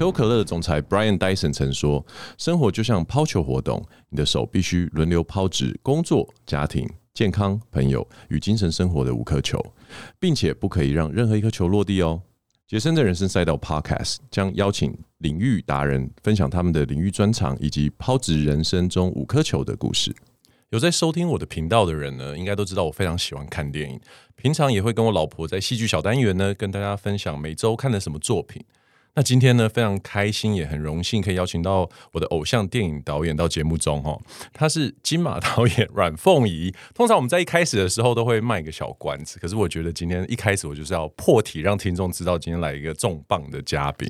可口可乐的总裁 Brian Dyson 曾说：“生活就像抛球活动，你的手必须轮流抛掷工作、家庭、健康、朋友与精神生活的五颗球，并且不可以让任何一颗球落地哦。”杰森的人生赛道 Podcast 将邀请领域达人分享他们的领域专长以及抛掷人生中五颗球的故事。有在收听我的频道的人呢，应该都知道我非常喜欢看电影，平常也会跟我老婆在戏剧小单元呢，跟大家分享每周看的什么作品。那今天呢，非常开心，也很荣幸可以邀请到我的偶像电影导演到节目中哦。他是金马导演阮凤仪。通常我们在一开始的时候都会卖一个小关子，可是我觉得今天一开始我就是要破题，让听众知道今天来一个重磅的嘉宾。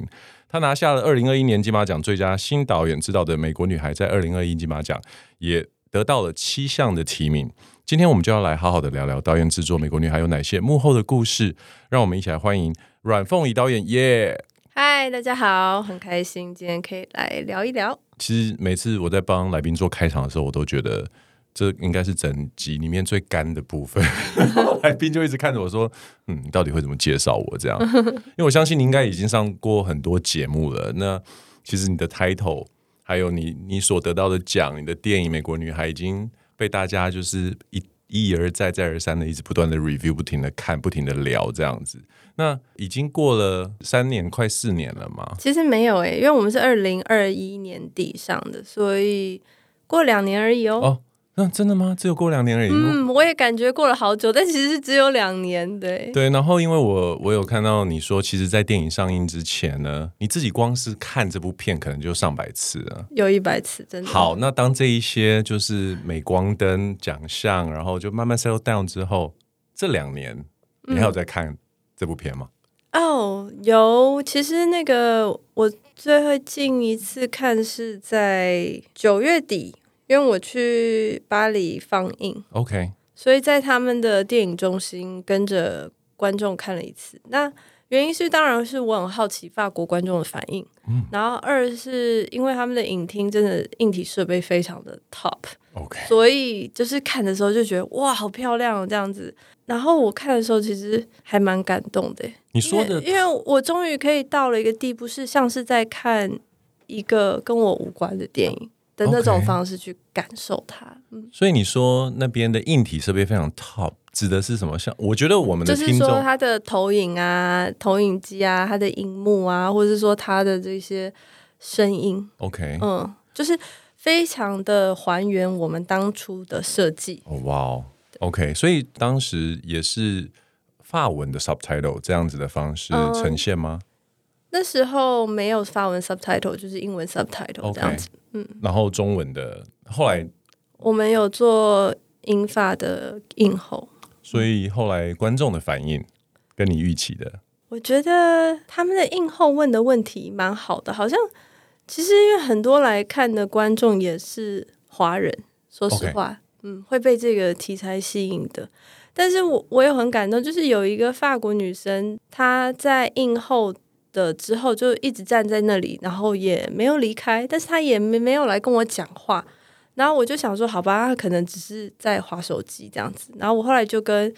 他拿下了二零二一年金马奖最佳新导演执导的《美国女孩》，在二零二一金马奖也得到了七项的提名。今天我们就要来好好的聊聊导演制作《美国女孩》有哪些幕后的故事。让我们一起来欢迎阮凤仪导演耶。嗨，大家好，很开心今天可以来聊一聊。其实每次我在帮来宾做开场的时候，我都觉得这应该是整集里面最干的部分。来宾就一直看着我说：“嗯，你到底会怎么介绍我？”这样，因为我相信你应该已经上过很多节目了。那其实你的 title，还有你你所得到的奖，你的电影《美国女孩》已经被大家就是一一而再再而三的一直不断的 review，不停的看，不停的聊这样子。那已经过了三年，快四年了吗？其实没有诶、欸，因为我们是二零二一年底上的，所以过两年而已哦。哦，那真的吗？只有过两年而已。嗯，我也感觉过了好久，但其实是只有两年。对对，然后因为我我有看到你说，其实，在电影上映之前呢，你自己光是看这部片，可能就上百次了，有一百次，真的。好，那当这一些就是镁光灯奖项，然后就慢慢 settle down 之后，这两年你还有在看？嗯这部片吗？哦，oh, 有。其实那个我最近一次看是在九月底，因为我去巴黎放映。OK，所以在他们的电影中心跟着观众看了一次。那原因是，当然是我很好奇法国观众的反应。嗯，然后二是因为他们的影厅真的硬体设备非常的 top。OK，所以就是看的时候就觉得哇，好漂亮哦，这样子。然后我看的时候，其实还蛮感动的。你说的，因为我终于可以到了一个地步，是像是在看一个跟我无关的电影的那种方式去感受它。嗯，所以你说那边的硬体设备非常 top，指的是什么？像我觉得我们的就是说它的投影啊、投影机啊、它的荧幕啊，或者是说它的这些声音。OK，嗯，就是非常的还原我们当初的设计。哇哦。OK，所以当时也是法文的 subtitle 这样子的方式呈现吗？嗯、那时候没有发文 subtitle，就是英文 subtitle 这样子。Okay, 嗯，然后中文的后来我们有做英法的映后，所以后来观众的反应跟你预期的，我觉得他们的映后问的问题蛮好的，好像其实因为很多来看的观众也是华人，说实话。嗯，会被这个题材吸引的，但是我我也很感动，就是有一个法国女生，她在映后的之后就一直站在那里，然后也没有离开，但是他也没没有来跟我讲话，然后我就想说，好吧，他可能只是在划手机这样子，然后我后来就跟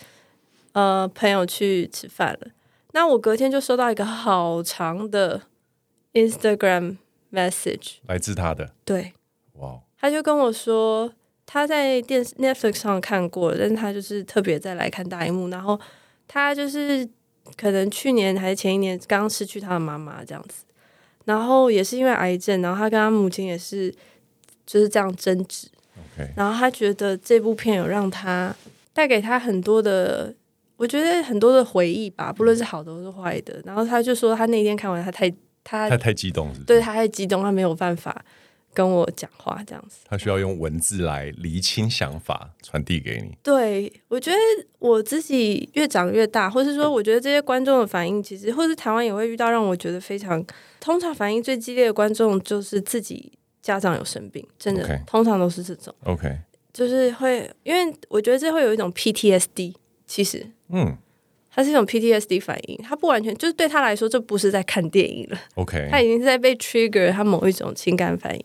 呃朋友去吃饭了，那我隔天就收到一个好长的 Instagram message，来自他的，对，哇他就跟我说。他在电视 Netflix 上看过，但是他就是特别再来看大荧幕。然后他就是可能去年还是前一年刚失去他的妈妈这样子，然后也是因为癌症，然后他跟他母亲也是就是这样争执。然后他觉得这部片有让他带给他很多的，我觉得很多的回忆吧，不论是好的或是坏的。然后他就说他那天看完，他太他他太激动是是？对，他太激动，他没有办法。跟我讲话这样子。他需要用文字来厘清想法，传递给你。对，我觉得我自己越长越大，或是说，我觉得这些观众的反应，其实或是台湾也会遇到让我觉得非常，通常反应最激烈的观众就是自己家长有生病，真的.通常都是这种。OK，就是会，因为我觉得这会有一种 PTSD，其实，嗯。它是一种 PTSD 反应，它不完全就是对他来说，这不是在看电影了。OK，他已经是在被 trigger 他某一种情感反应。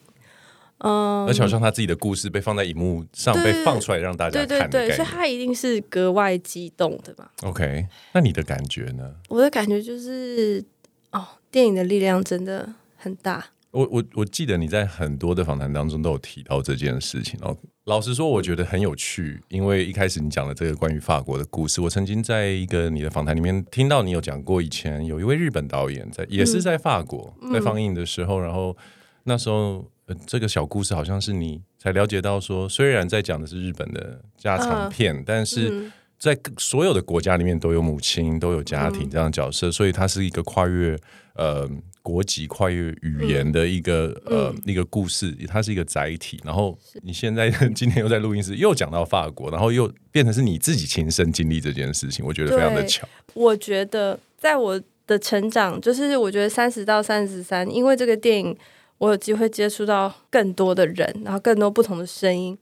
嗯，而且好像他自己的故事被放在荧幕上被放出来让大家看，对对对，所以他一定是格外激动的嘛。OK，那你的感觉呢？我的感觉就是，哦，电影的力量真的很大。我我我记得你在很多的访谈当中都有提到这件事情哦。老实说，我觉得很有趣，因为一开始你讲了这个关于法国的故事，我曾经在一个你的访谈里面听到你有讲过，以前有一位日本导演在也是在法国在放映的时候，嗯、然后那时候、呃、这个小故事好像是你才了解到说，虽然在讲的是日本的家常片，啊、但是在所有的国家里面都有母亲都有家庭这样的角色，嗯、所以它是一个跨越呃。国籍跨越语言的一个、嗯、呃一个故事，它是一个载体。然后你现在 今天又在录音室又讲到法国，然后又变成是你自己亲身经历这件事情，我觉得非常的巧。我觉得在我的成长，就是我觉得三十到三十三，因为这个电影，我有机会接触到更多的人，然后更多不同的声音，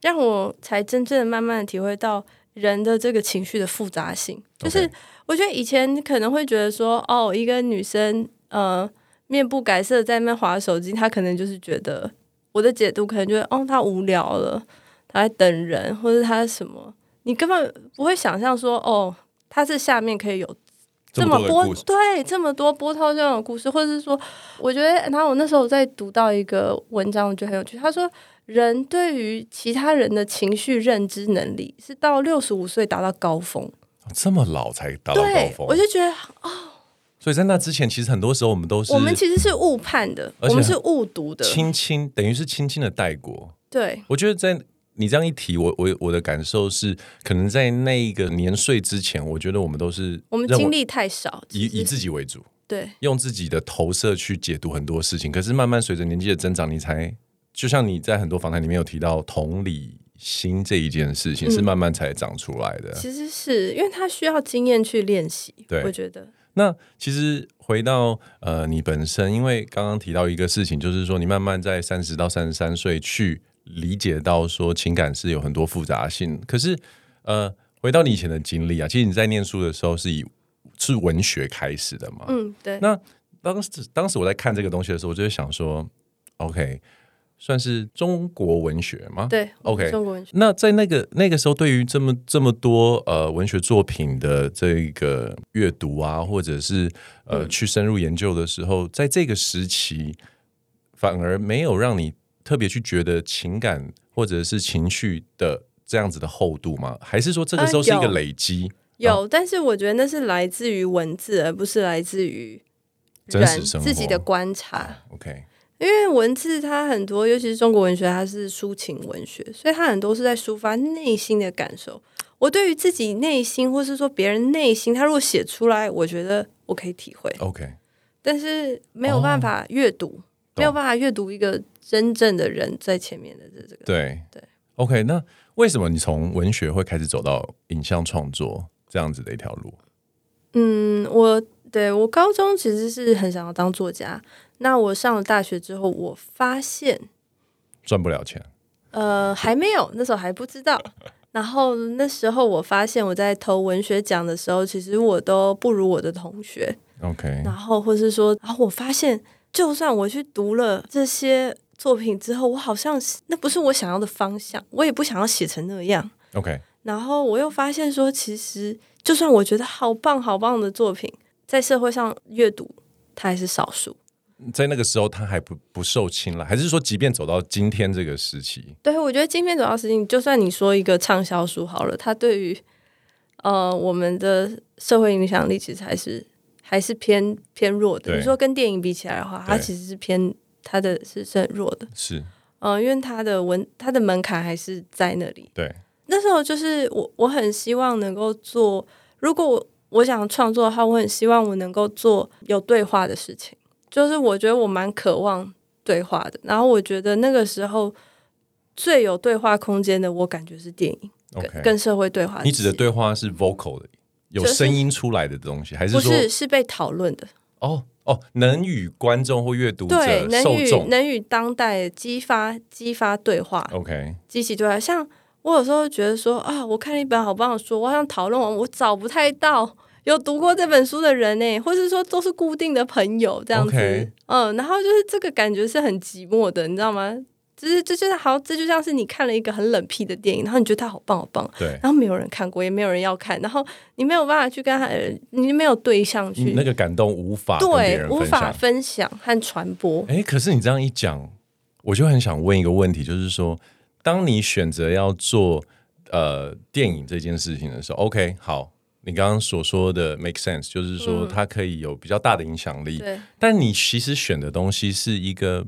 让我才真正的慢慢的体会到人的这个情绪的复杂性。就是我觉得以前可能会觉得说，哦，一个女生。呃，面不改色在那划手机，她可能就是觉得我的解读可能觉得哦，她无聊了，她在等人，或者她什么，你根本不会想象说哦，她是下面可以有这么波对这么多波涛汹涌的故事，或者是说，我觉得，然后我那时候在读到一个文章，我觉得很有趣，他说人对于其他人的情绪认知能力是到六十五岁达到高峰，这么老才达到高峰，我就觉得哦。所以在那之前，其实很多时候我们都是我们其实是误判的，我们是误读的，轻轻等于是轻轻的带过。对，我觉得在你这样一提，我我我的感受是，可能在那一个年岁之前，我觉得我们都是我们经历太少，以以自己为主，对，用自己的投射去解读很多事情。可是慢慢随着年纪的增长，你才就像你在很多访谈里面有提到同理心这一件事情，是慢慢才长出来的。嗯，其实是因为他需要经验去练习，对，我觉得。那其实回到呃，你本身，因为刚刚提到一个事情，就是说你慢慢在三十到三十三岁去理解到说情感是有很多复杂性。可是呃，回到你以前的经历啊，其实你在念书的时候是以是文学开始的嘛？嗯，对。那当时当时我在看这个东西的时候，我就会想说，OK。算是中国文学吗？对，OK，中国文学。那在那个那个时候，对于这么这么多呃文学作品的这个阅读啊，或者是呃去深入研究的时候，在这个时期，反而没有让你特别去觉得情感或者是情绪的这样子的厚度吗？还是说这个时候是一个累积？呃，有，有，但是我觉得那是来自于文字，而不是来自于真实生活自己的观察。OK。因为文字它很多，尤其是中国文学，它是抒情文学，所以它很多是在抒发内心的感受。我对于自己内心，或是说别人内心，他如果写出来，我觉得我可以体会。OK，但是没有办法阅读，哦、没有办法阅读一个真正的人在前面的这这个。对对，OK，那为什么你从文学会开始走到影像创作这样子的一条路？嗯，我对我高中其实是很想要当作家。那我上了大学之后，我发现赚不了钱。呃，还没有，那时候还不知道。然后那时候我发现，我在投文学奖的时候，其实我都不如我的同学。OK。然后或是说，然后我发现，就算我去读了这些作品之后，我好像那不是我想要的方向，我也不想要写成那样。OK。然后我又发现说，其实就算我觉得好棒好棒的作品，在社会上阅读，它还是少数。在那个时候，他还不不受青睐，还是说，即便走到今天这个时期，对，我觉得今天走到时期，就算你说一个畅销书好了，它对于呃我们的社会影响力其实还是还是偏偏弱的。你说跟电影比起来的话，它其实是偏它的是是很弱的，是嗯、呃，因为它的文它的门槛还是在那里。对，那时候就是我我很希望能够做，如果我我想创作的话，我很希望我能够做有对话的事情。就是我觉得我蛮渴望对话的。然后我觉得那个时候最有对话空间的，我感觉是电影.跟跟社会对话。你指的对话是 vocal 的，有声音出来的东西，就是、还是说不是是被讨论的？哦哦，能与观众或阅读者对能与受众能与当代激发激发对话，OK，激起对话。像我有时候觉得说啊，我看了一本好棒的书，我好想讨论完，我找不太到有读过这本书的人呢，或是说都是固定的朋友这样子.嗯，然后就是这个感觉是很寂寞的，你知道吗？就是这就是好，这就像是你看了一个很冷僻的电影，然后你觉得它好棒好棒，对，然后没有人看过，也没有人要看，然后你没有办法去跟他，你没有对象去，那个感动无法对无法分享和传播。哎，可是你这样一讲，我就很想问一个问题，就是说，当你选择要做呃电影这件事情的时候，OK，好，你刚刚所说的 make sense，就是说它可以有比较大的影响力，但你其实选的东西是一个。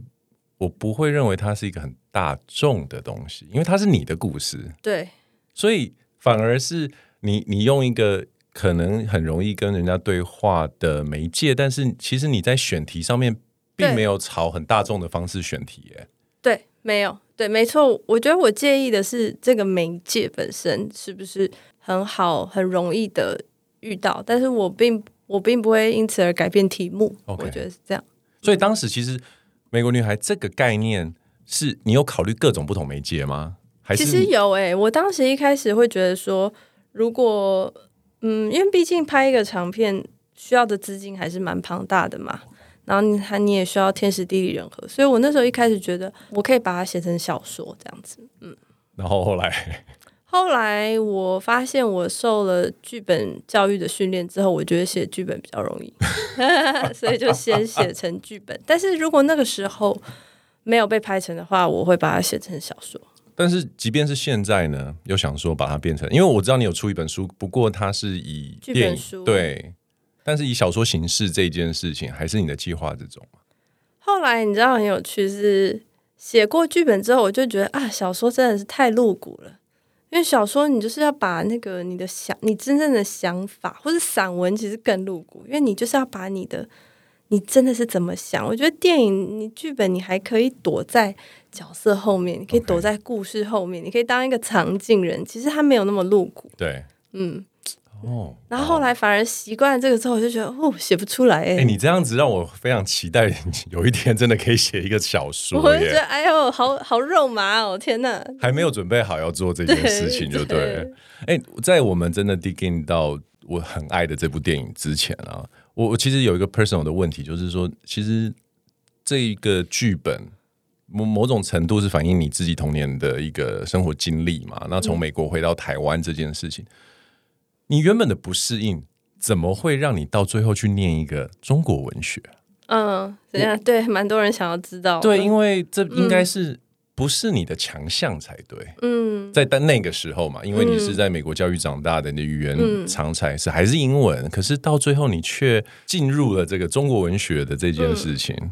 我不会认为它是一个很大众的东西，因为它是你的故事。对，所以反而是你，你用一个可能很容易跟人家对话的媒介，但是其实你在选题上面并没有朝很大众的方式选题耶。对，没有，对，没错。我觉得我介意的是这个媒介本身是不是很好、很容易的遇到，但是我并我并不会因此而改变题目。我觉得是这样。所以当时其实。美国女孩这个概念是你有考虑各种不同媒介吗？还是其实有诶、欸，我当时一开始会觉得说，如果嗯，因为毕竟拍一个长片需要的资金还是蛮庞大的嘛，然后你还你也需要天时地利人和，所以我那时候一开始觉得我可以把它写成小说这样子，嗯。然后后来。后来我发现，我受了剧本教育的训练之后，我觉得写剧本比较容易，所以就先写成剧本。但是如果那个时候没有被拍成的话，我会把它写成小说。但是即便是现在呢，又想说把它变成，因为我知道你有出一本书，不过它是以剧本书，对，但是以小说形式这件事情，还是你的计划之中。后来你知道很有趣是，是写过剧本之后，我就觉得啊，小说真的是太露骨了。因为小说，你就是要把那个你的想，你真正的想法，或者散文其实更露骨，因为你就是要把你的，你真的是怎么想。我觉得电影，你剧本，你还可以躲在角色后面，你可以躲在故事后面.你可以当一个场景人，其实它没有那么露骨。对，嗯。哦，然后后来反而习惯这个之后，我就觉得哦，写不出来哎。哎，你这样子让我非常期待，有一天真的可以写一个小说。我觉得哎呦，好好肉麻哦，天哪！还没有准备好要做这件事情，就对了。哎，在我们真的 dig in 到我很爱的这部电影之前啊，我我其实有一个 personal 的问题，就是说，其实这一个剧本某某种程度是反映你自己童年的一个生活经历嘛。那从美国回到台湾这件事情。嗯你原本的不适应，怎么会让你到最后去念一个中国文学？嗯，怎样？对，蛮多人想要知道。对，因为这应该是不是你的强项才对。嗯，在但那个时候嘛，因为你是在美国教育长大的，你的语言常才是还是英文，可是到最后你却进入了这个中国文学的这件事情。嗯，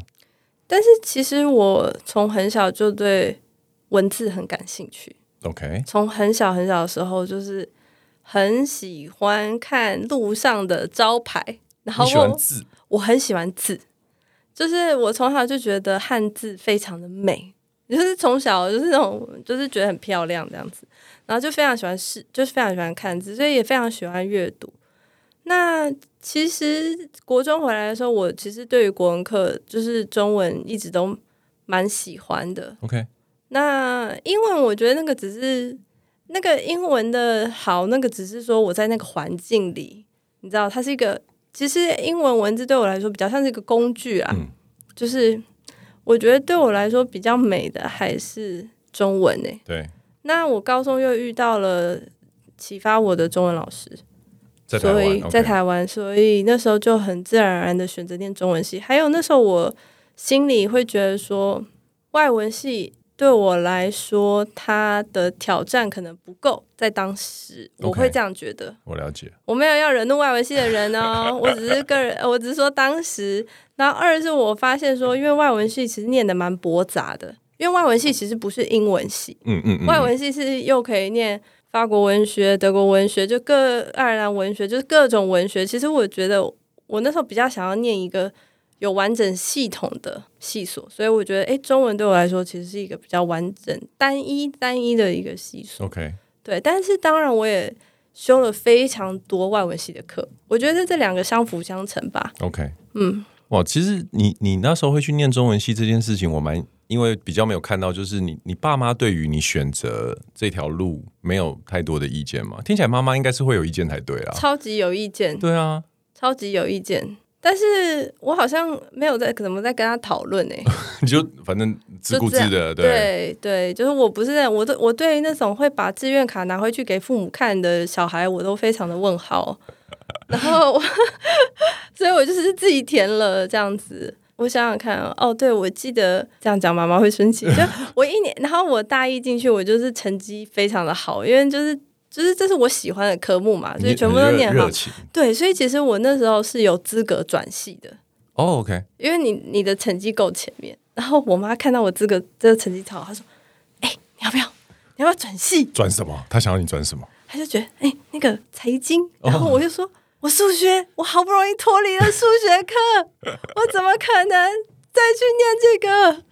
但是其实我从很小就对文字很感兴趣。OK，从很小很小的时候就是。很喜欢看路上的招牌，然后我，我很喜欢字，就是我从小就觉得汉字非常的美，就是从小就是那种就是觉得很漂亮这样子，然后就非常喜欢视，就是非常喜欢看字，所以也非常喜欢阅读。那其实国中回来的时候，我其实对于国文课就是中文一直都蛮喜欢的。OK，那英文我觉得那个只是。那个英文的好，那个只是说我在那个环境里，你知道，它是一个其实英文文字对我来说比较像是一个工具啊。嗯、就是我觉得对我来说比较美的还是中文诶、欸。对。那我高中又遇到了启发我的中文老师，所以在台湾，所以那时候就很自然而然的选择念中文系。还有那时候我心里会觉得说外文系。对我来说，他的挑战可能不够。在当时我会这样觉得。我了解，我没有要惹怒外文系的人哦，我只是个人，我只是说当时。然后二是我发现说，因为外文系其实念的蛮驳杂的，因为外文系其实不是英文系，嗯嗯，嗯，外文系是又可以念法国文学、德国文学，就各爱尔兰文学，就是各种文学。其实我觉得我那时候比较想要念一个。有完整系统的系所，所以我觉得，哎，中文对我来说其实是一个比较完整、单一、单一的一个系所。OK，对，但是当然我也修了非常多外文系的课，我觉得这两个相辅相成吧。OK，嗯，哇，其实你你那时候会去念中文系这件事情，我蛮。因为比较没有看到，就是你你爸妈对于你选择这条路没有太多的意见嘛？听起来妈妈应该是会有意见才对啊。超级有意见。对啊，超级有意见。但是我好像没有在怎么在跟他讨论呢？你就反正自顾自的，对对对，就是我不是在我对我对那种会把志愿卡拿回去给父母看的小孩，我都非常的问号。然后，所以我就是自己填了这样子。我想想看哦，对，我记得这样讲妈妈会生气。就我一年，然后我大一进去，我就是成绩非常的好，因为就是就是这是我喜欢的科目嘛，所以全部都念好。对，所以其实我那时候是有资格转系的。哦、oh，OK，因为你你的成绩够前面，然后我妈看到我资格这个成绩超好，她说：“哎，你要不要？你要不要转系？转什么？她想要你转什么？”她就觉得哎，那个财经，然后我就说。Oh. 我数学，我好不容易脱离了数学课，我怎么可能再去念这个？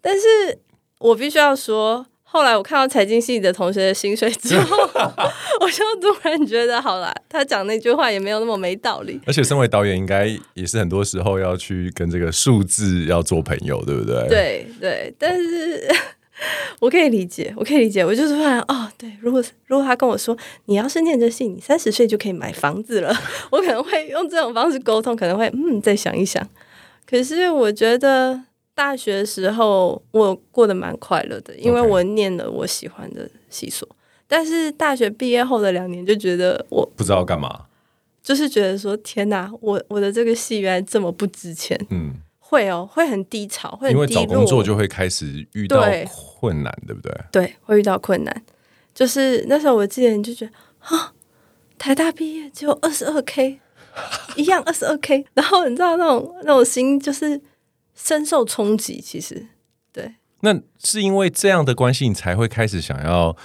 但是我必须要说，后来我看到财经系的同学的薪水之后，我就突然觉得，好了，他讲那句话也没有那么没道理。而且，身为导演，应该也是很多时候要去跟这个数字要做朋友，对不对？对对，但是。我可以理解，我可以理解。我就是突然哦，对，如果如果他跟我说，你要是念这戏，你三十岁就可以买房子了，我可能会用这种方式沟通，可能会嗯，再想一想。可是我觉得大学的时候我过得蛮快乐的，因为我念了我喜欢的系所。但是大学毕业后的两年，就觉得我不知道干嘛，就是觉得说天哪，我我的这个戏原来这么不值钱，嗯。会哦，会很低潮，会。因为找工作就会开始遇到困难，对，对不对？对，会遇到困难。就是那时候，我记得你就觉得啊，台大毕业只有二十二 K，一样二十二 K，然后你知道那种那种心就是深受冲击。其实，对，那是因为这样的关系，你才会开始想要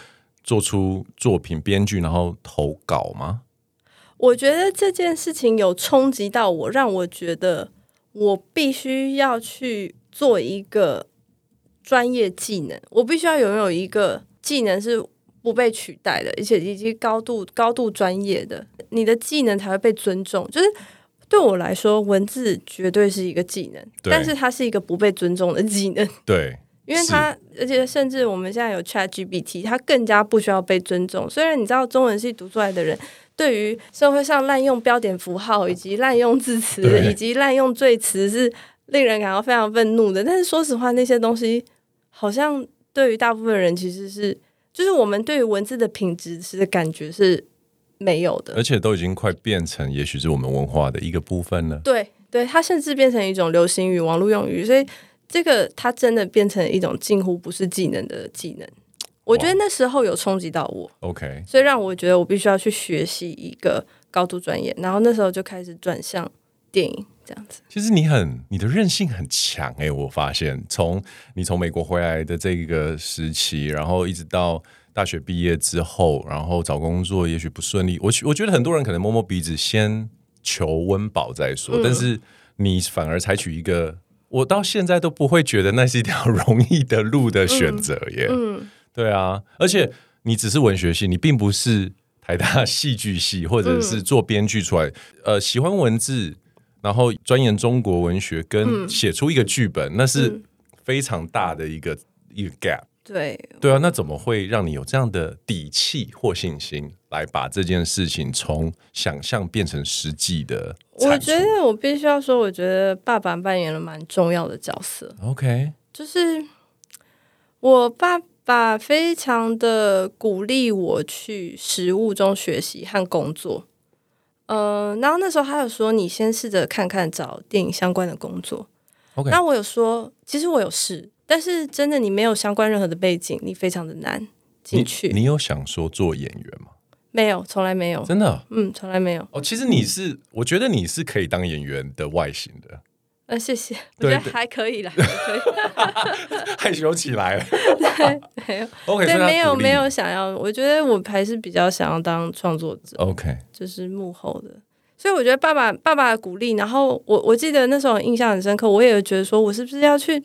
做出作品、编剧，然后投稿吗？我觉得这件事情有冲击到我，让我觉得。我必须要去做一个专业技能，我必须要拥有一个技能是不被取代的，而且以及高度高度专业的，你的技能才会被尊重。就是对我来说，文字绝对是一个技能，但是它是一个不被尊重的技能。对，因为它，而且甚至我们现在有 ChatGPT，它更加不需要被尊重。虽然你知道中文系读出来的人。对于社会上滥用标点符号以及滥用字词以及滥用赘词是令人感到非常愤怒的。但是说实话，那些东西好像对于大部分人其实是，就是我们对于文字的品质是的感觉是没有的，而且都已经快变成也许是我们文化的一个部分了。对，对，它甚至变成一种流行语、网络用语，所以这个它真的变成一种近乎不是技能的技能。我觉得那时候有冲击到我，OK，所以让我觉得我必须要去学习一个高度专业，然后那时候就开始转向电影这样子。其实你很你的韧性很强诶，我发现从你从美国回来的这个时期，然后一直到大学毕业之后，然后找工作也许不顺利，我我觉得很多人可能摸摸鼻子先求温饱再说，嗯，但是你反而采取一个我到现在都不会觉得那是一条容易的路的选择耶。嗯。嗯对啊，而且你只是文学系，你并不是台大戏剧系，或者是做编剧出来。嗯、呃，喜欢文字，然后钻研中国文学，跟写出一个剧本，嗯、那是非常大的一个、嗯、一个 gap。对，对啊，那怎么会让你有这样的底气或信心，来把这件事情从想象变成实际的？我觉得我必须要说，我觉得爸爸扮演了蛮重要的角色。OK，就是我爸。爸非常的鼓励我去实务中学习和工作，呃，然后那时候他有说，你先试着看看找电影相关的工作。OK，那我有说，其实我有试，但是真的你没有相关任何的背景，你非常的难进去。你，你有想说做演员吗？没有，从来没有。真的？嗯，从来没有。哦，其实你是，我觉得你是可以当演员的外形的。呃，谢谢，我觉得还可以啦，可以害羞起来了。对，没有，OK，对，没有，没有想要。我觉得我还是比较想要当创作者。OK，就是幕后的。所以我觉得爸爸爸爸的鼓励，然后我我记得那时候印象很深刻，我也觉得说我是不是要去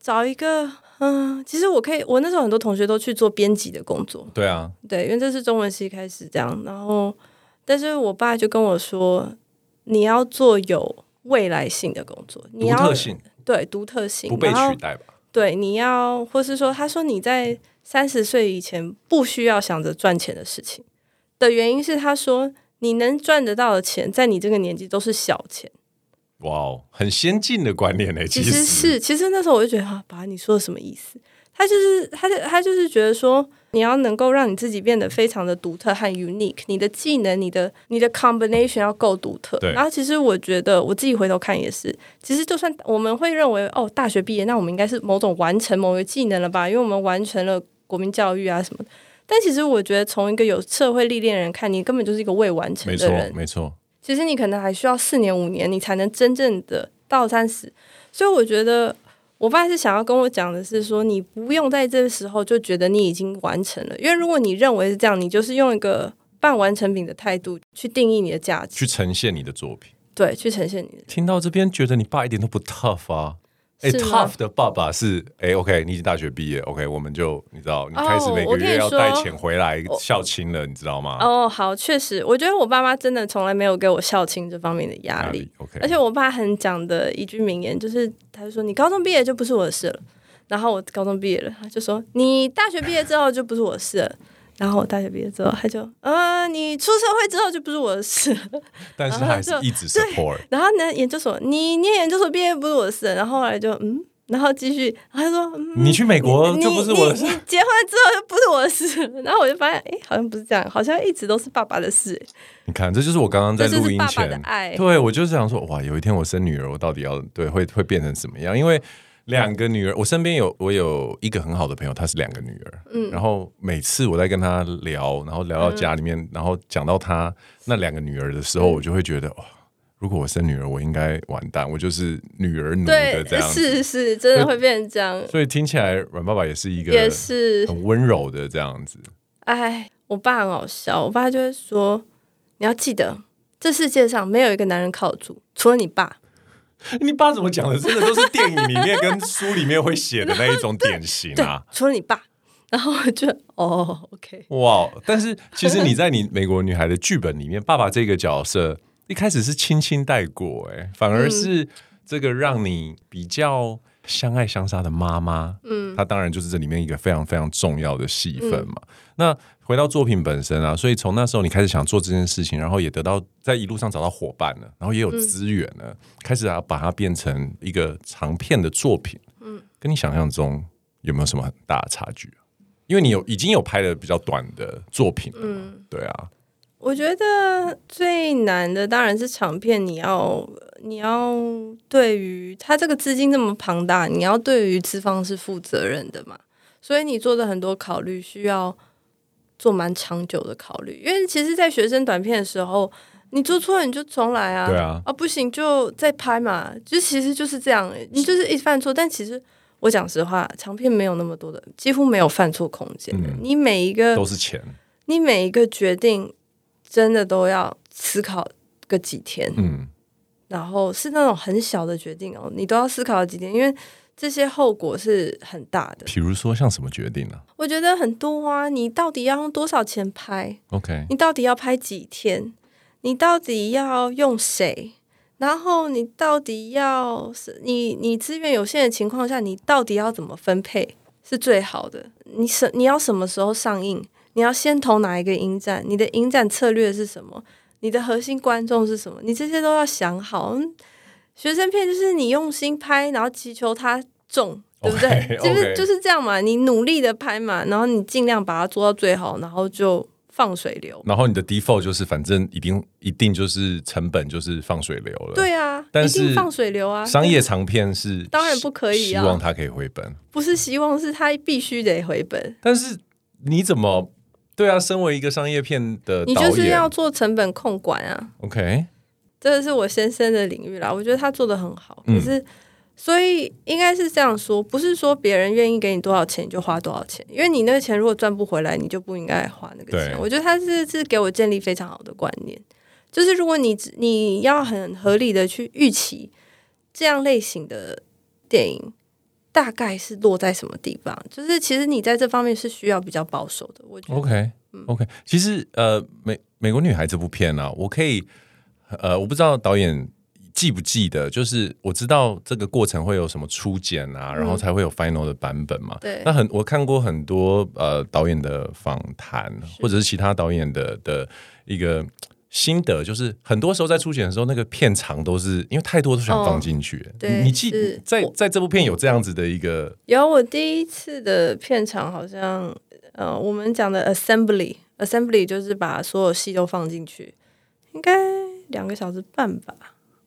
找一个嗯，其实我可以，我那时候很多同学都去做编辑的工作，对啊，对，因为这是中文系开始这样，然后但是我爸就跟我说，你要做有未来性的工作，你要独特性，对，独特性，不被取代吧？对，你要，或是说，他说你在三十岁以前不需要想着赚钱的事情的原因是，他说你能赚得到的钱，在你这个年纪都是小钱。哇哦，很先进的观念呢。其实是，其实那时候我就觉得，啊，爸，你说的什么意思？他就是，他就，他就是觉得说，你要能够让你自己变得非常的独特和 unique，你的技能，你的你的 combination 要够独特。对。然后，其实我觉得我自己回头看也是，其实就算我们会认为，哦，大学毕业，那我们应该是某种完成某个技能了吧？因为我们完成了国民教育啊什么的。但其实我觉得，从一个有社会历练的人看，你根本就是一个未完成的人。没错，没错。其实你可能还需要四年五年，你才能真正的到三十。所以我觉得。我爸是想要跟我讲的是说，你不用在这个时候就觉得你已经完成了，因为如果你认为是这样，你就是用一个半完成品的态度去定义你的价值，去呈现你的作品。对，去呈现你的。听到这边，觉得你爸一点都不 tough 啊。哎、欸、，tough 的爸爸是哎、欸，OK，你已经大学毕业，OK，我们就你知道，你开始每个月要带钱回来孝亲了，你知道吗？哦，好，确实，我觉得我爸妈真的从来没有给我孝亲这方面的压力，力，OK。而且我爸很讲的一句名言就是，他就说你高中毕业就不是我的事了，然后我高中毕业了，他就说你大学毕业之后就不是我的事了。然后我大学毕业之后，他就，呃，你出社会之后就不是我的事了。但是他还是一直 support。然后呢，研究所，你念研究所毕业不是我的事。然后后来就，嗯，然后继续，他说，嗯，你去美国就不是我的事。你，结婚之后就不是我的事。然后我就发现，哎，好像不是这样，好像一直都是爸爸的事。你看，这就是我刚刚在录音前。对，我就是想说，哇，有一天我生女儿，我到底要对会会变成什么样？因为。两个女儿，我身边有我有一个很好的朋友，她是两个女儿。嗯，然后每次我在跟她聊，然后聊到家里面，嗯、然后讲到她那两个女儿的时候，嗯、我就会觉得哇，如果我生女儿，我应该完蛋，我就是女儿奴的这样子。是是，真的会变成这样。所以，所以听起来，阮爸爸也是一个也是很温柔的这样子。哎，我爸很好笑，我爸就会说：“你要记得，这世界上没有一个男人靠得住，除了你爸。” 你爸怎么讲的？真的都是电影里面跟书里面会写的那一种 典型啊！除了你爸，然后我就哦，OK，哇！但是其实你在你美国女孩的剧本里面，爸爸这个角色一开始是轻轻带过，哎，反而是这个让你比较相爱相杀的妈妈，嗯，她当然就是这里面一个非常非常重要的戏份嘛。嗯、那回到作品本身啊，所以从那时候你开始想做这件事情，然后也得到在一路上找到伙伴了，然后也有资源了，嗯、开始要把它变成一个长片的作品。嗯，跟你想象中有没有什么很大的差距？因为你有已经有拍的比较短的作品了，嗯，对啊。我觉得最难的当然是长片，你要你要对于他这个资金这么庞大，你要对于资方是负责任的嘛，所以你做的很多考虑需要。做蛮长久的考虑，因为其实，在学生短片的时候，你做错了你就重来啊，对啊，啊不行就再拍嘛，就其实就是这样，你就是一直犯错。但其实我讲实话，长片没有那么多的，几乎没有犯错空间。嗯、你每一个都是钱，你每一个决定真的都要思考个几天，嗯，然后是那种很小的决定哦，你都要思考几天，因为。这些后果是很大的。比如说，像什么决定呢、啊？我觉得很多啊。你到底要用多少钱拍？OK。你到底要拍几天？你到底要用谁？然后你到底要是你你资源有限的情况下，你到底要怎么分配是最好的？你什你要什么时候上映？你要先投哪一个影展？你的影展策略是什么？你的核心观众是什么？你这些都要想好。学生片就是你用心拍，然后祈求它中对不对？就是.就是这样嘛，你努力的拍嘛，然后你尽量把它做到最好，然后就放水流。然后你的 default 就是反正一定一定就是成本就是放水流了。对啊，但是一定放水流啊。商业长片是当然不可以啊，希望它可以回本。不是希望，是它必须得回本。但是你怎么对啊？身为一个商业片的你就是要做成本控管啊。OK。这个是我先生的领域啦，我觉得他做的很好。可是，所以应该是这样说，不是说别人愿意给你多少钱你就花多少钱，因为你那个钱如果赚不回来，你就不应该花那个钱。我觉得他是是给我建立非常好的观念，就是如果你你要很合理的去预期这样类型的电影大概是落在什么地方，就是其实你在这方面是需要比较保守的。我觉得 OK OK，其实呃美美国女孩这部片呢、啊，我可以呃我不知道导演。记不记得？就是我知道这个过程会有什么初剪啊，嗯、然后才会有 final 的版本嘛。对。那很我看过很多呃导演的访谈，或者是其他导演的的一个心得，就是很多时候在初剪的时候，那个片长都是因为太多都想放进去。哦、对。你记在在这部片有这样子的一个？有，我第一次的片场好像呃，我们讲的 assembly assembly 就是把所有戏都放进去，应该两个小时半吧。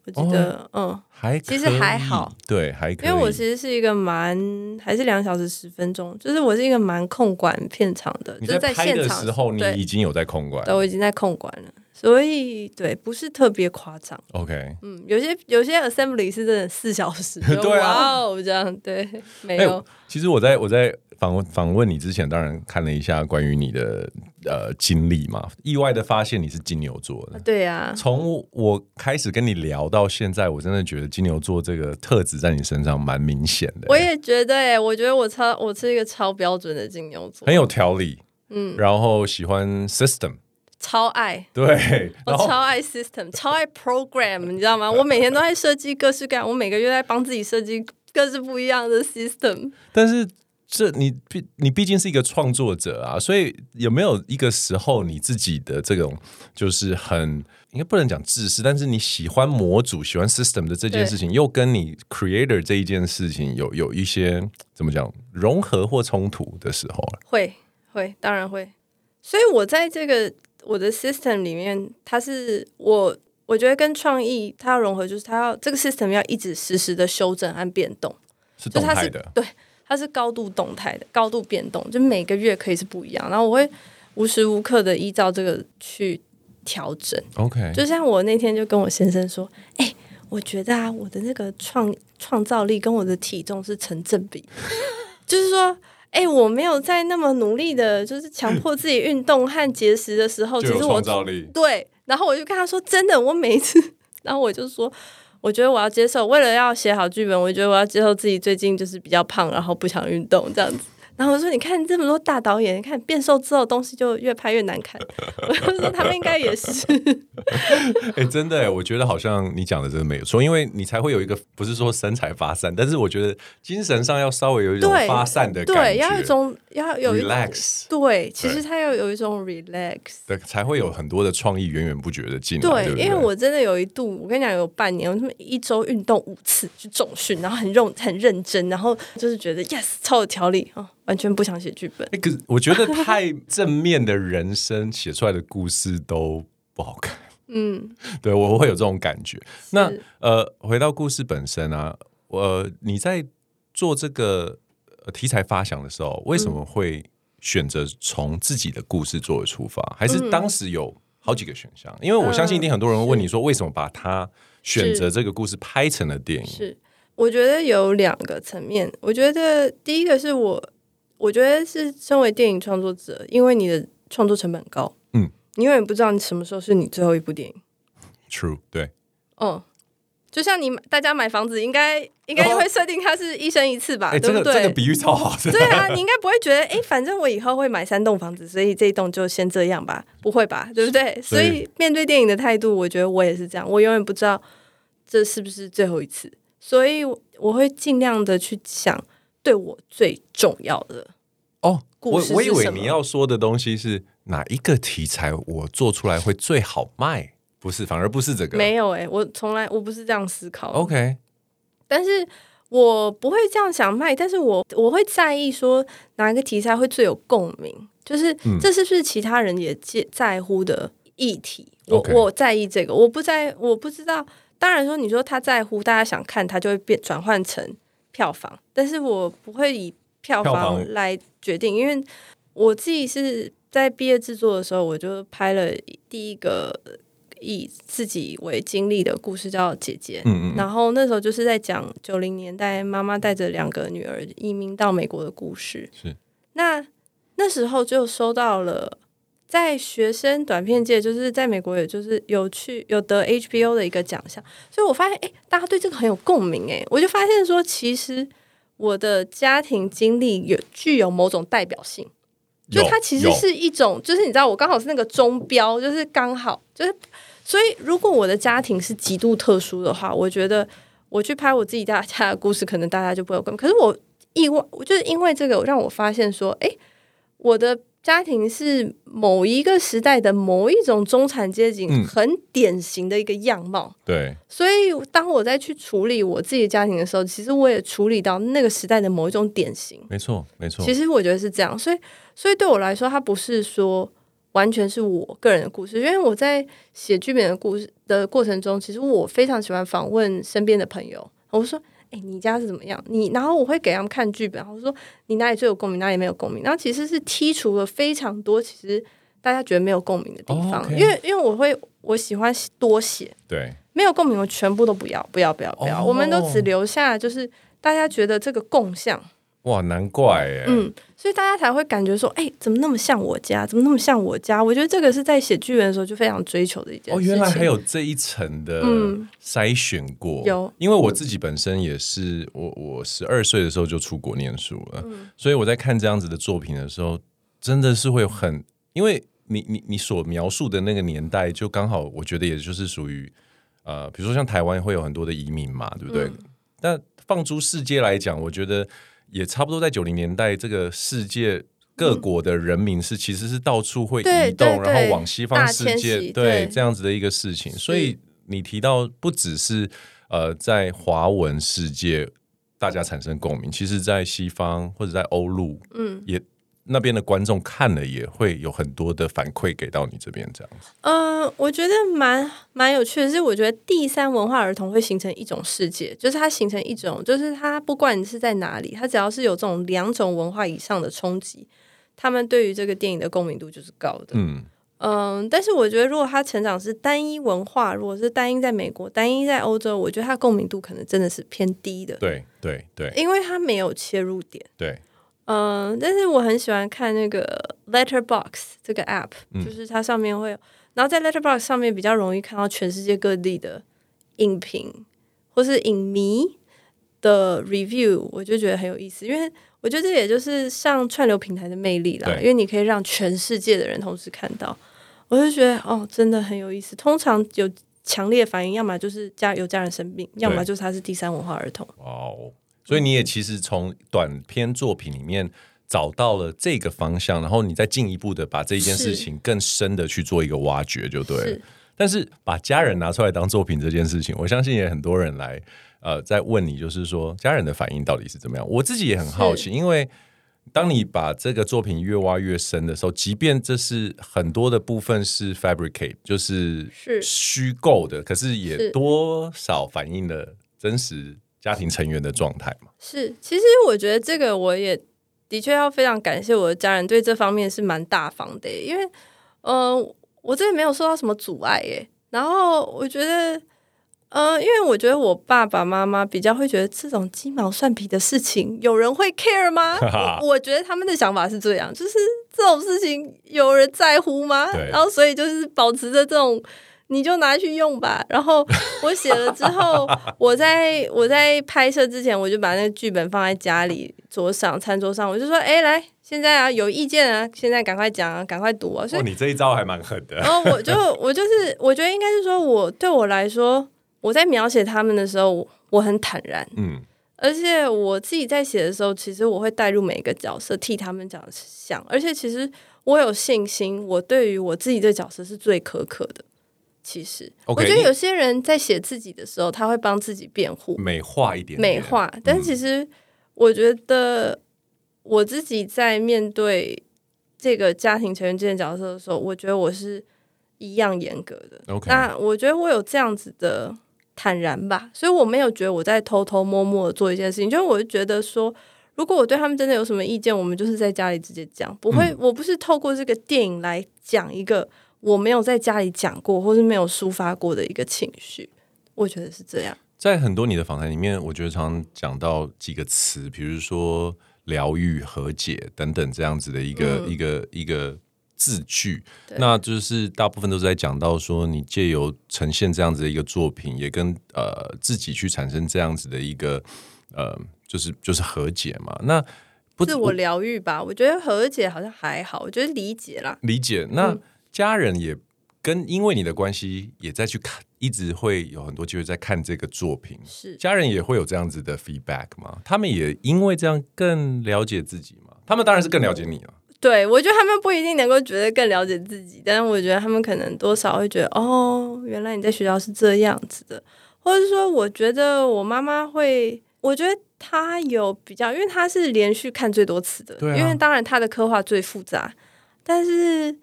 我记得，哦、嗯，还其实还好，对，还可以。因为我其实是一个蛮，还是两小时十分钟，就是我是一个蛮控管片场的。你在拍的时候，你已经有在控管，对，我已经在控管了，所以对，不是特别夸张。OK，嗯，有些有些 assembly 是真的四小时，对啊，哇，这样对，没有。欸、其实我在我在。访问访问你之前，当然看了一下关于你的呃经历嘛，意外的发现你是金牛座的。对呀、啊，从我开始跟你聊到现在，我真的觉得金牛座这个特质在你身上蛮明显的。我也觉得，哎，我觉得我超我是一个超标准的金牛座，很有条理，嗯，然后喜欢 system，超爱，对，我超爱 system，超爱 program，你知道吗？我每天都在设计各式各样，我每个月在帮自己设计各式不一样的 system，但是。这你毕你毕竟是一个创作者啊，所以有没有一个时候你自己的这种就是很应该不能讲自私，但是你喜欢模组、喜欢 system 的这件事情，又跟你 creator 这一件事情有有一些怎么讲融合或冲突的时候？会会当然会，所以我在这个我的 system 里面，它是我我觉得跟创意它要融合，就是它要这个 system 要一直实时的修正和变动，是动态的，对。它是高度动态的，高度变动，就每个月可以是不一样。然后我会无时无刻的依照这个去调整。OK，就像我那天就跟我先生说：“哎、欸，我觉得啊，我的那个创创造力跟我的体重是成正比。”就是说，哎、欸，我没有在那么努力的，就是强迫自己运动和节食的时候，其实我对。然后我就跟他说：“真的，我每一次，然后我就说。”我觉得我要接受，为了要写好剧本，我觉得我要接受自己最近就是比较胖，然后不想运动这样子。然后我说：“你看这么多大导演，你看变瘦之后东西就越拍越难看。” 我就说他们应该也是。哎、欸，真的哎，我觉得好像你讲的真的没有错，因为你才会有一个不是说身材发散，但是我觉得精神上要稍微有一种发散的感觉，对，要有一种要有一 relax。对，其实它要有一种 relax，对，才会有很多的创意源源不绝的进来。对，对对，因为我真的有一度，我跟你讲，有半年，我这么一周运动五次去重训，然后很认很认真，然后就是觉得 yes 超有条理啊。完全不想写剧本。欸，可是我觉得太正面的人生写出来的故事都不好看。嗯，对，我会有这种感觉。那呃，回到故事本身啊，呃，你在做这个题材发想的时候，为什么会选择从自己的故事作为出发？还是当时有好几个选项？因为我相信一定很多人会问你说，为什么把它选择这个故事拍成了电影？是，我觉得有两个层面。我觉得第一个是我。我觉得是身为电影创作者，因为你的创作成本高，嗯，你永远不知道你什么时候是你最后一部电影。True，对，嗯，就像你大家买房子，应该应该会设定它是一生一次吧，哦、对不对？这个比喻超好的。对啊，你应该不会觉得，哎，反正我以后会买三栋房子，所以这一栋就先这样吧，不会吧？对不对？所以，所以面对电影的态度，我觉得我也是这样，我永远不知道这是不是最后一次，所以我会尽量的去想。对我最重要的哦，我我以为你要说的东西是哪一个题材我做出来会最好卖，不是，反而不是这个。没有哎、欸，我从来我不是这样思考。OK，但是我不会这样想卖，但是我我会在意说哪一个题材会最有共鸣，就是这是不是其他人也介在乎的议题？嗯、我我在意这个，我不在，我不知道。当然说，你说他在乎，大家想看，他就会变转换成。票房，但是我不会以票房来决定，因为我自己是在毕业制作的时候，我就拍了第一个以自己为经历的故事，叫《姐姐》。嗯嗯。然后那时候就是在讲九零年代妈妈带着两个女儿移民到美国的故事。是。那那时候就收到了在学生短片界，就是在美国，也就是有去有得 HBO 的一个奖项，所以我发现，哎，大家对这个很有共鸣，哎，我就发现说，其实我的家庭经历有具有某种代表性，就它其实是一种，就是你知道，我刚好是那个中标，就是刚好，就是，所以如果我的家庭是极度特殊的话，我觉得我去拍我自己家家的故事，可能大家就不会有共鸣。可是我意外，我就是因为这个，让我发现说，哎。我的家庭是某一个时代的某一种中产阶级很典型的一个样貌，嗯、对。所以当我在去处理我自己的家庭的时候，其实我也处理到那个时代的某一种典型。没错，没错。其实我觉得是这样，所以，所以对我来说，它不是说完全是我个人的故事，因为我在写剧本的故事的过程中，其实我非常喜欢访问身边的朋友，我说。哎，你家是怎么样？你然后我会给他们看剧本，然后说你哪里最有共鸣，哪里没有共鸣。然后其实是剔除了非常多其实大家觉得没有共鸣的地方，因为因为我会我喜欢多写，对，没有共鸣我全部都不要，不要，不要，不要，哦、我们都只留下就是大家觉得这个共项。哇，难怪哎，嗯，所以大家才会感觉说，哎、欸，怎么那么像我家？怎么那么像我家？我觉得这个是在写剧本的时候就非常追求的一件事。哦，原来还有这一层的筛选过。嗯、有，因为我自己本身也是，我我十二岁的时候就出国念书了，嗯、所以我在看这样子的作品的时候，真的是会很，因为你你你所描述的那个年代，就刚好我觉得也就是属于呃，比如说像台湾会有很多的移民嘛，对不对？嗯、但放诸世界来讲，我觉得。也差不多在九零年代，这个世界各国的人民是、嗯、其实是到处会移动，然后往西方世界，对，对这样子的一个事情。所以你提到不只是呃在华文世界大家产生共鸣，其实在西方或者在欧陆，嗯，也。那边的观众看了也会有很多的反馈给到你这边，这样子。呃，我觉得蛮蛮有趣的是，我觉得第三文化儿童会形成一种世界，就是它形成一种，就是它不管你是在哪里，它只要是有这种两种文化以上的冲击，他们对于这个电影的共鸣度就是高的。嗯嗯、呃，但是我觉得如果他成长是单一文化，如果是单一在美国、单一在欧洲，我觉得他共鸣度可能真的是偏低的。对对对，因为他没有切入点。对。嗯，但是我很喜欢看那个 Letterbox 这个 app，、嗯、就是它上面会有，然后在 Letterbox 上面比较容易看到全世界各地的影评或是影迷的 review，我就觉得很有意思，因为我觉得这也就是像串流平台的魅力啦，因为你可以让全世界的人同时看到，我就觉得哦，真的很有意思。通常有强烈反应，要么就是家有家人生病，要么就是他是第三文化儿童。哦。所以你也其实从短篇作品里面找到了这个方向，然后你再进一步的把这一件事情更深的去做一个挖掘，就对了。但是把家人拿出来当作品这件事情，我相信也很多人来呃在问你，就是说家人的反应到底是怎么样？我自己也很好奇，因为当你把这个作品越挖越深的时候，即便这是很多的部分是 fabricate，就是虚构的，是可是也多少反映了真实。家庭成员的状态嘛，是，其实我觉得这个我也的确要非常感谢我的家人，对这方面是蛮大方的，因为，嗯、呃，我这里没有受到什么阻碍耶。然后我觉得，嗯、呃，因为我觉得我爸爸妈妈比较会觉得这种鸡毛蒜皮的事情，有人会 care 吗？我，我觉得他们的想法是这样，就是这种事情有人在乎吗？然后所以就是保持着这种。你就拿去用吧。然后我写了之后，我在我在拍摄之前，我就把那个剧本放在家里桌上餐桌上，我就说：“哎，来，现在啊，有意见啊，现在赶快讲啊，赶快读啊。”所以、哦、你这一招还蛮狠的。然后我就 我就是我觉得应该是说我，我对我来说，我在描写他们的时候，我很坦然。嗯，而且我自己在写的时候，其实我会带入每一个角色，替他们讲想，而且其实我有信心，我对于我自己这角色是最苛刻的。其实我觉得有些人在写自己的时候，他会帮自己辩护，美化一点点，美化。但其实，我觉得我自己在面对这个家庭成员这件角色的时候，我觉得我是一样严格的。那我觉得我有这样子的坦然吧，所以我没有觉得我在偷偷摸摸的做一件事情。就是我就觉得说，如果我对他们真的有什么意见，我们就是在家里直接讲，不会，嗯、我不是透过这个电影来讲一个。我没有在家里讲过，或是没有抒发过的一个情绪，我觉得是这样。在很多你的访谈里面，我觉得常常讲到几个词，比如说疗愈、和解等等这样子的一个、嗯、一个一个字句，那就是大部分都是在讲到说，你借由呈现这样子的一个作品，也跟呃自己去产生这样子的一个呃，就是就是和解嘛。那不自我疗愈吧，我觉得和解好像还好，我觉得理解啦，理解。那家人也跟因为你的关系，也在去看，一直会有很多机会在看这个作品。是家人也会有这样子的 feedback 吗？他们也因为这样更了解自己吗？他们当然是更了解你了。对，我觉得他们不一定能够觉得更了解自己，但是我觉得他们可能多少会觉得，哦，原来你在学校是这样子的，或者说，我觉得我妈妈会，我觉得她有比较，因为她是连续看最多次的，因为当然她的刻画最复杂，但是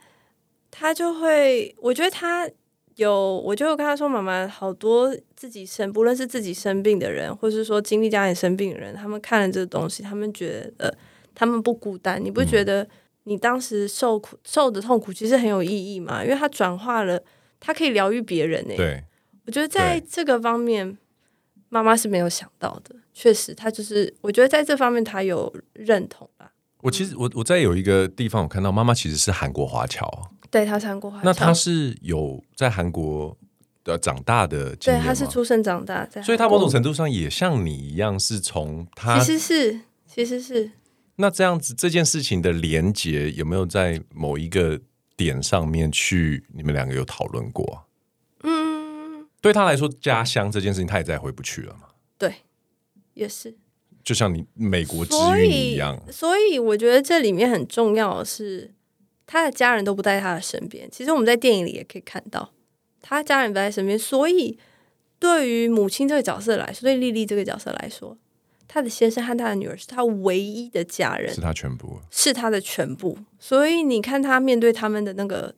她就会，我觉得他有，我就跟他说，妈妈，好多自己生，不论是自己生病的人，或是说经历家里生病的人，他们看了这个东西，他们觉得他们不孤单，你不觉得？嗯你当时受苦受的痛苦其实很有意义吗，因为它转化了，它可以疗愈别人呢。对，我觉得在这个方面，妈妈是没有想到的。确实，他就是我觉得在这方面他有认同吧。我其实我我在有一个地方我看到妈妈其实是韩国华侨，对，他是韩国华侨。那他是有在韩国的长大的，对，他是出生长大在，所以他某种程度上也像你一样是从他其实是其实是。那这样子这件事情的连结有没有在某一个点上面去？你们两个有讨论过？嗯，对他来说，家乡这件事情他也再回不去了嘛？对，也是。就像你美国之音一样所，所以我觉得这里面很重要的是，他的家人都不在他的身边。其实我们在电影里也可以看到，他家人不在身边，所以对于母亲这个角色来说，对莉莉这个角色来说。他的先生和他的女儿是他唯一的家人，是他全部，是他的全部。所以你看他面对他们的那个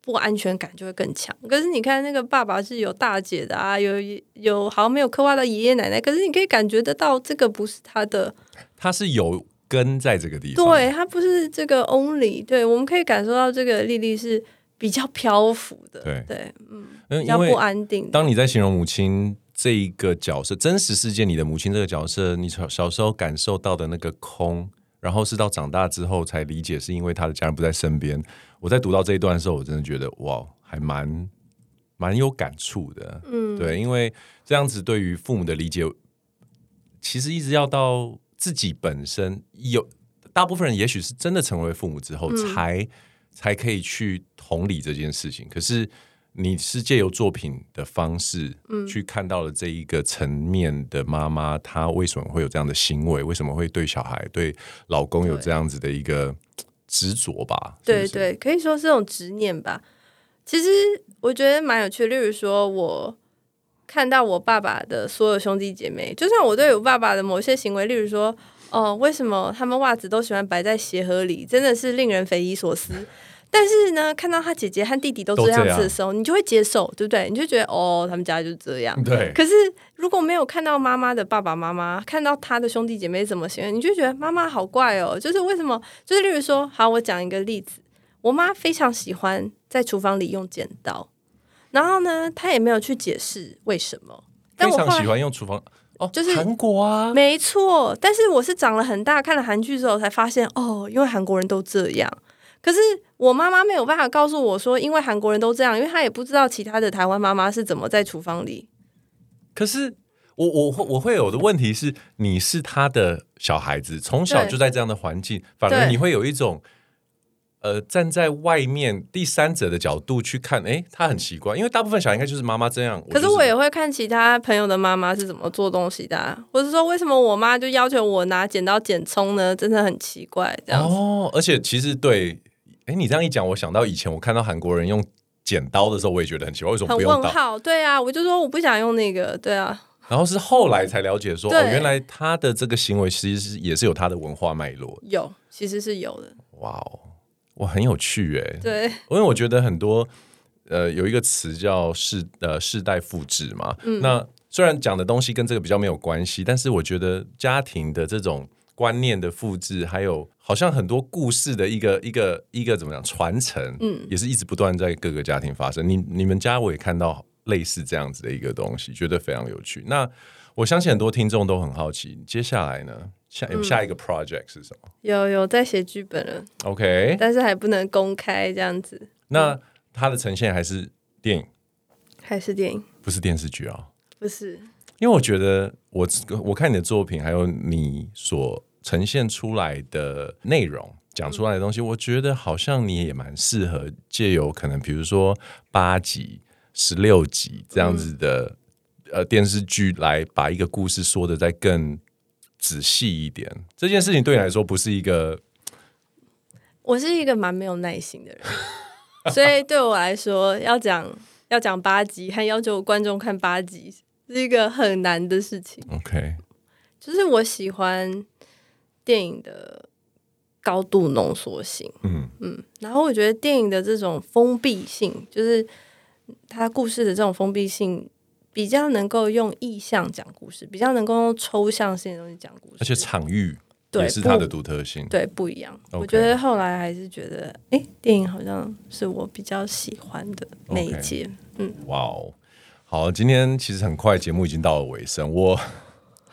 不安全感就会更强。可是你看那个爸爸是有大姐的啊，有有好像没有刻画到爷爷奶奶，可是你可以感觉得到这个不是他的，他是有根在这个地方，对它不是这个 only。对，我们可以感受到这个莉莉是比较漂浮的，对对，嗯，比较不安定。当你在形容母亲。这一个角色，真实世界，里的母亲这个角色，你小小时候感受到的那个空，然后是到长大之后才理解，是因为他的家人不在身边。我在读到这一段的时候，我真的觉得哇，还蛮蛮有感触的。嗯，对，因为这样子对于父母的理解，其实一直要到自己本身有，大部分人也许是真的成为父母之后，才、嗯、才可以去同理这件事情。可是。你是借由作品的方式，去看到了这一个层面的妈妈，她为什么会有这样的行为？为什么会对小孩、对老公有这样子的一个执着吧？对对，对，可以说是这种执念吧。其实我觉得蛮有趣的。例如说，我看到我爸爸的所有兄弟姐妹，就算我对我爸爸的某些行为，例如说，哦，为什么他们袜子都喜欢摆在鞋盒里，真的是令人匪夷所思。但是呢，看到他姐姐和弟弟都这样子的时候，你就会接受，对不对？你就觉得哦，他们家就是这样。对。可是如果没有看到妈妈的爸爸妈妈，看到他的兄弟姐妹怎么行为，你就觉得妈妈好怪哦。就是为什么？就是例如说，好，我讲一个例子，我妈非常喜欢在厨房里用剪刀，然后呢，他也没有去解释为什么。但我非常喜欢用厨房哦，就是韩国啊，没错。但是我是长了很大，看了韩剧之后才发现，哦，因为韩国人都这样。可是我妈妈没有办法告诉我说，因为韩国人都这样，因为她也不知道其他的台湾妈妈是怎么在厨房里。可是我我会我会有的问题是，你是他的小孩子，从小就在这样的环境，反而你会有一种呃站在外面第三者的角度去看，哎，他很奇怪，因为大部分小孩应该就是妈妈这样。可是我也会看其他朋友的妈妈是怎么做东西的啊，或者说为什么我妈就要求我拿剪刀剪葱呢？真的很奇怪，这样哦，而且其实对。哎，你这样一讲，我想到以前我看到韩国人用剪刀的时候，我也觉得很奇怪，为什么不用刀？很问号，对啊，我就说我不想用那个，对啊。然后是后来才了解说，哦，原来他的这个行为其实是也是有他的文化脉络。有，其实是有的。哇哦，哇，很有趣哎。对，因为我觉得很多呃，有一个词叫世呃世代复制嘛。嗯。那虽然讲的东西跟这个比较没有关系，但是我觉得家庭的这种。观念的复制，还有好像很多故事的一个一个一个怎么讲传承，嗯，也是一直不断在各个家庭发生。你你们家我也看到类似这样子的一个东西，觉得非常有趣。那我相信很多听众都很好奇，接下来呢？下有下一个 project 是什么？有有在写剧本了，OK，但是还不能公开这样子。那它的呈现还是电影，还是电影，不是电视剧啊？不是，因为我觉得我我看你的作品，还有你所呈现出来的内容，讲出来的东西，嗯、我觉得好像你也蛮适合借由可能比如说八集、十六集这样子的、嗯、呃电视剧来把一个故事说的再更。仔细一点，这件事情对你来说不是一个。我是一个蛮没有耐心的人，所以对我来说，要讲要讲八集，还要求观众看八集，是一个很难的事情。OK，就是我喜欢电影的高度浓缩性，嗯嗯，然后我觉得电影的这种封闭性，就是它故事的这种封闭性。比较能够用意象讲故事，比较能够用抽象性的东西讲故事，而且场域也是它的独特性，对，不一样。我觉得后来还是觉得，哎，电影好像是我比较喜欢的那一届。嗯，哇哦，好，今天其实很快节目已经到了尾声，我。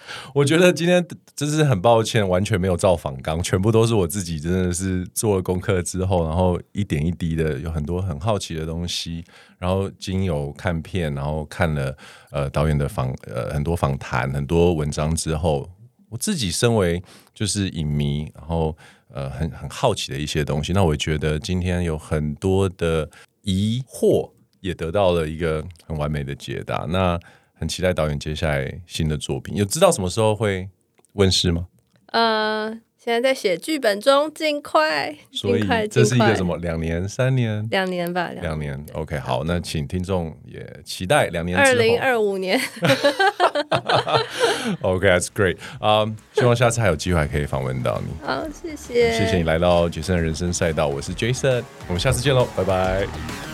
我觉得今天真是很抱歉，完全没有照访纲，全部都是我自己，真的是做了功课之后，然后一点一滴的有很多很好奇的东西，然后经由看片，然后看了呃导演的访呃很多访谈、很多文章之后，我自己身为就是影迷，然后呃很很好奇的一些东西，那我觉得今天有很多的疑惑也得到了一个很完美的解答。那很期待导演接下来新的作品，有知道什么时候会问世吗？呃，现在在写剧本中，尽快。所以这是一个什么？两年、三年？两年吧，两年。OK，好，那请听众也期待两年。二零二五年。OK，that's great。啊，希望下次还有机会还可以访问到你。好，谢谢，谢谢你来到杰森的人生赛道，我是 Jason，我们下次见喽，拜拜。